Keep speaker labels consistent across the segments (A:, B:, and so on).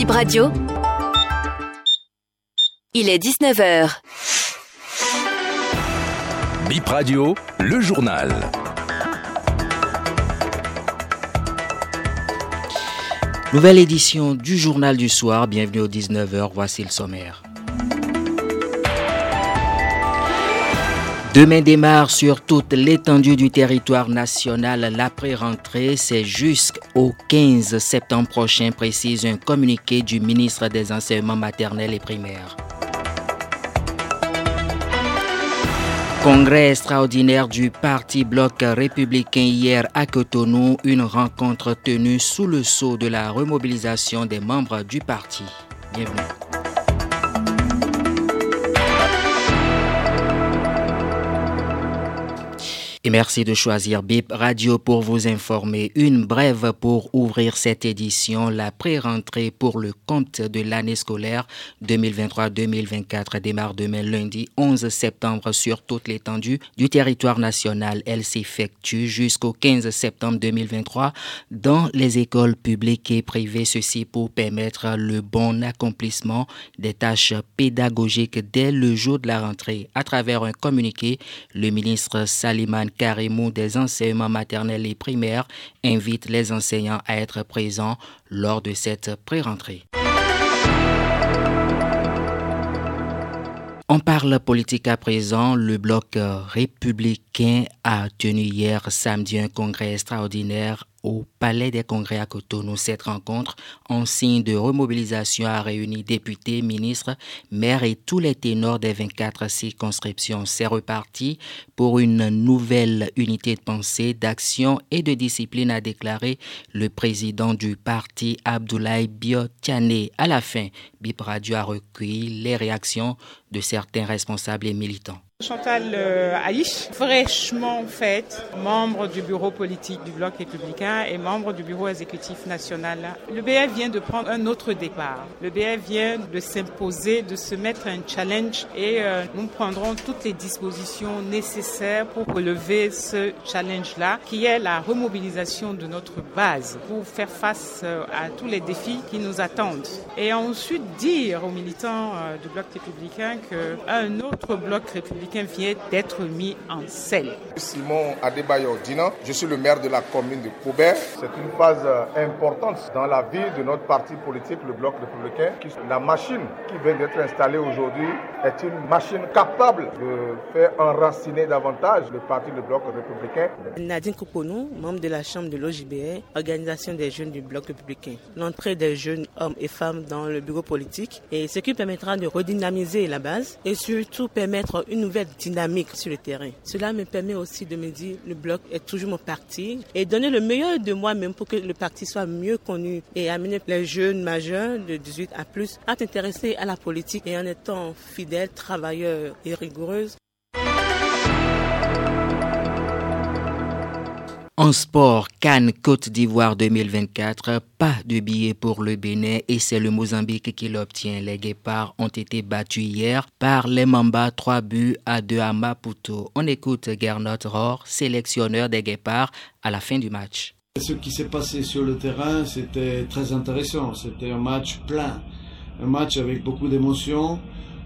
A: Bip Radio. Il est 19h.
B: Bip Radio, le journal.
C: Nouvelle édition du journal du soir. Bienvenue aux 19h. Voici le sommaire. Demain démarre sur toute l'étendue du territoire national l'après-rentrée. C'est jusqu'au 15 septembre prochain, précise un communiqué du ministre des Enseignements maternels et primaires. Congrès extraordinaire du Parti Bloc républicain hier à Cotonou, une rencontre tenue sous le sceau de la remobilisation des membres du parti. Bienvenue. Et merci de choisir BIP Radio pour vous informer. Une brève pour ouvrir cette édition. La pré-rentrée pour le compte de l'année scolaire 2023-2024 démarre demain lundi 11 septembre sur toute l'étendue du territoire national. Elle s'effectue jusqu'au 15 septembre 2023 dans les écoles publiques et privées. Ceci pour permettre le bon accomplissement des tâches pédagogiques dès le jour de la rentrée. À travers un communiqué, le ministre Saliman Karimou des enseignements maternels et primaires invite les enseignants à être présents lors de cette pré-rentrée. On parle politique à présent. Le bloc républicain a tenu hier samedi un congrès extraordinaire au Palais des Congrès à Cotonou. Cette rencontre, en signe de remobilisation, a réuni députés, ministres, maires et tous les ténors des 24 circonscriptions. C'est reparti pour une nouvelle unité de pensée, d'action et de discipline, a déclaré le président du parti, Abdoulaye Biotiane. À la fin, Bip Radio a recueilli les réactions de certains responsables et militants.
D: Chantal euh, Aïch, fraîchement faite, membre du bureau politique du Bloc républicain et membre du bureau exécutif national. Le BF vient de prendre un autre départ. Le BF vient de s'imposer, de se mettre un challenge et euh, nous prendrons toutes les dispositions nécessaires pour relever ce challenge-là, qui est la remobilisation de notre base pour faire face euh, à tous les défis qui nous attendent. Et ensuite dire aux militants du Bloc républicain qu'un autre Bloc républicain vient d'être mis en selle.
E: Simon Adebayo Dina, je suis le maire de la commune de Poubert. C'est une phase importante dans la vie de notre parti politique, le Bloc républicain. La machine qui vient d'être installée aujourd'hui est une machine capable de faire enraciner davantage le parti du Bloc républicain.
F: Nadine Kouponou, membre de la Chambre de l'OJBR, organisation des jeunes du Bloc républicain. L'entrée des jeunes hommes et femmes dans le bureau politique et ce qui permettra de redynamiser la base et surtout permettre une nouvelle dynamique sur le terrain. Cela me permet aussi de me dire le bloc est toujours mon parti et donner le meilleur de moi-même pour que le parti soit mieux connu et amener les jeunes majeurs de 18 à plus à s'intéresser à la politique et en étant fidèles, travailleurs et rigoureuses.
C: En sport, Cannes Côte d'Ivoire 2024, pas de billet pour le Bénin et c'est le Mozambique qui l'obtient. Les Guépards ont été battus hier par les Mamba 3 buts à 2 à Maputo. On écoute Gernot Rohr, sélectionneur des Guépards, à la fin du match.
G: Ce qui s'est passé sur le terrain, c'était très intéressant. C'était un match plein, un match avec beaucoup d'émotions.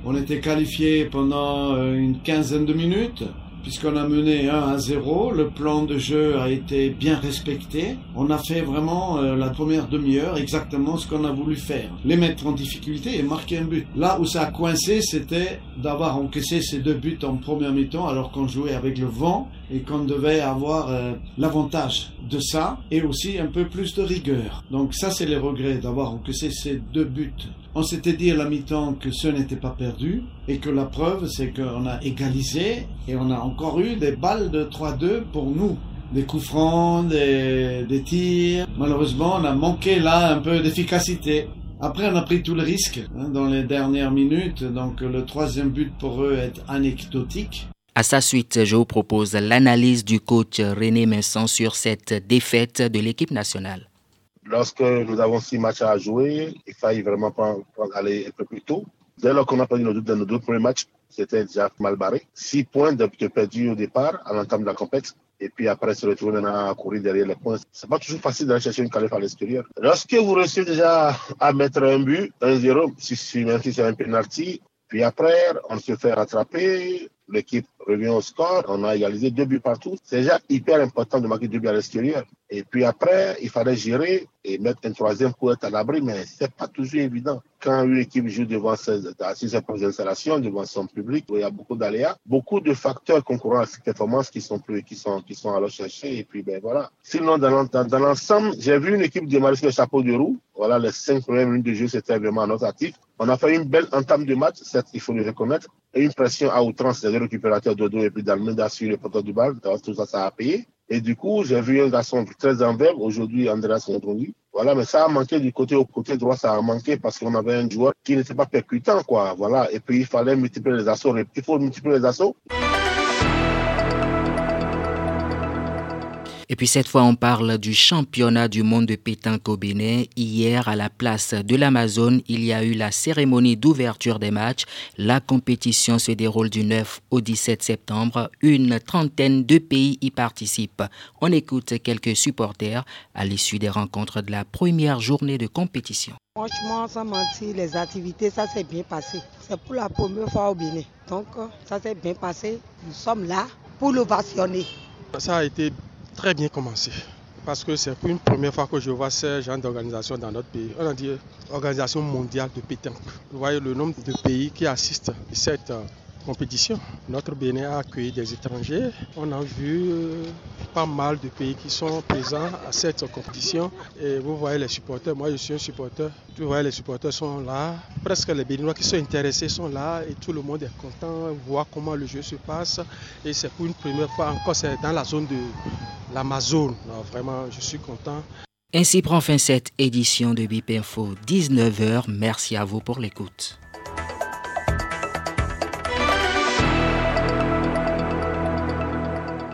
G: On était qualifié pendant une quinzaine de minutes puisqu'on a mené 1 à 0. Le plan de jeu a été bien respecté. On a fait vraiment euh, la première demi-heure exactement ce qu'on a voulu faire. Les mettre en difficulté et marquer un but. Là où ça a coincé, c'était d'avoir encaissé ces deux buts en première mi-temps alors qu'on jouait avec le vent et qu'on devait avoir euh, l'avantage de ça et aussi un peu plus de rigueur. Donc ça, c'est les regrets d'avoir encaissé ces deux buts. On s'était dit à la mi-temps que ce n'était pas perdu et que la preuve, c'est qu'on a égalisé et on a encore eu des balles de 3-2 pour nous. Des coups francs, des, tirs. Malheureusement, on a manqué là un peu d'efficacité. Après, on a pris tout le risque hein, dans les dernières minutes. Donc, le troisième but pour eux est anecdotique.
C: À sa suite, je vous propose l'analyse du coach René Messon sur cette défaite de l'équipe nationale.
H: Lorsque nous avons six matchs à jouer, il fallait vraiment pas, aller un peu plus tôt. Dès lors qu'on a perdu nos deux, nos premiers matchs, c'était déjà mal barré. Six points de, de perdus au départ, à l'entame de la compétition. et puis après se retrouver à courir derrière les points. C'est pas toujours facile d'aller chercher une qualif à l'extérieur. Lorsque vous réussissez déjà à mettre un but, un zéro, si, si, même si c'est un penalty, puis après, on se fait rattraper, l'équipe revient au score, on a égalisé deux buts partout. C'est déjà hyper important de marquer deux buts à l'extérieur. Et puis après, il fallait gérer et mettre un troisième pour être à l'abri, mais c'est pas toujours évident. Quand une équipe joue devant ses, ses installations, devant son public, il y a beaucoup d'aléas, beaucoup de facteurs concourant à cette performance qui sont plus, qui sont, qui sont à chercher. Et puis, ben voilà. Sinon, dans, dans, l'ensemble, j'ai vu une équipe démarrer sur le chapeau de roue. Voilà, les cinq premières minutes de jeu, c'était vraiment notre actif. On a fait une belle entame de match, certes, il faut le reconnaître. Et une pression à outrance des récupérateurs Dodo et puis d'Almeida sur le poteau du bal. Tout ça, ça a payé. Et du coup, j'ai vu un garçon très en verbe, aujourd'hui Andreas Mondroni. Voilà, mais ça a manqué du côté au côté droit, ça a manqué parce qu'on avait un joueur qui n'était pas percutant, quoi. Voilà. Et puis, il fallait multiplier les assauts. Il faut multiplier les assauts.
C: Et puis cette fois, on parle du championnat du monde de pétanque au Bénin. Hier, à la place de l'Amazone, il y a eu la cérémonie d'ouverture des matchs. La compétition se déroule du 9 au 17 septembre. Une trentaine de pays y participent. On écoute quelques supporters à l'issue des rencontres de la première journée de compétition.
A: Franchement, sans mentir, les activités, ça s'est bien passé. C'est pour la première fois au Bénin. Donc, ça s'est bien passé. Nous sommes là pour l'ovationner.
I: Ça a été très bien commencé. Parce que c'est pour une première fois que je vois ce genre d'organisation dans notre pays. On a dit Organisation mondiale de pétanque. Vous voyez le nombre de pays qui assistent à cette euh, compétition. Notre Bénin a accueilli des étrangers. On a vu euh, pas mal de pays qui sont présents à cette compétition. Et vous voyez les supporters. Moi, je suis un supporter. Vous voyez, les supporters sont là. Presque les Béninois qui sont intéressés sont là. Et tout le monde est content voir comment le jeu se passe. Et c'est pour une première fois encore, c'est dans la zone de l'Amazon. Vraiment, je suis content.
C: Ainsi prend fin cette édition de BIP Info 19h. Merci à vous pour l'écoute.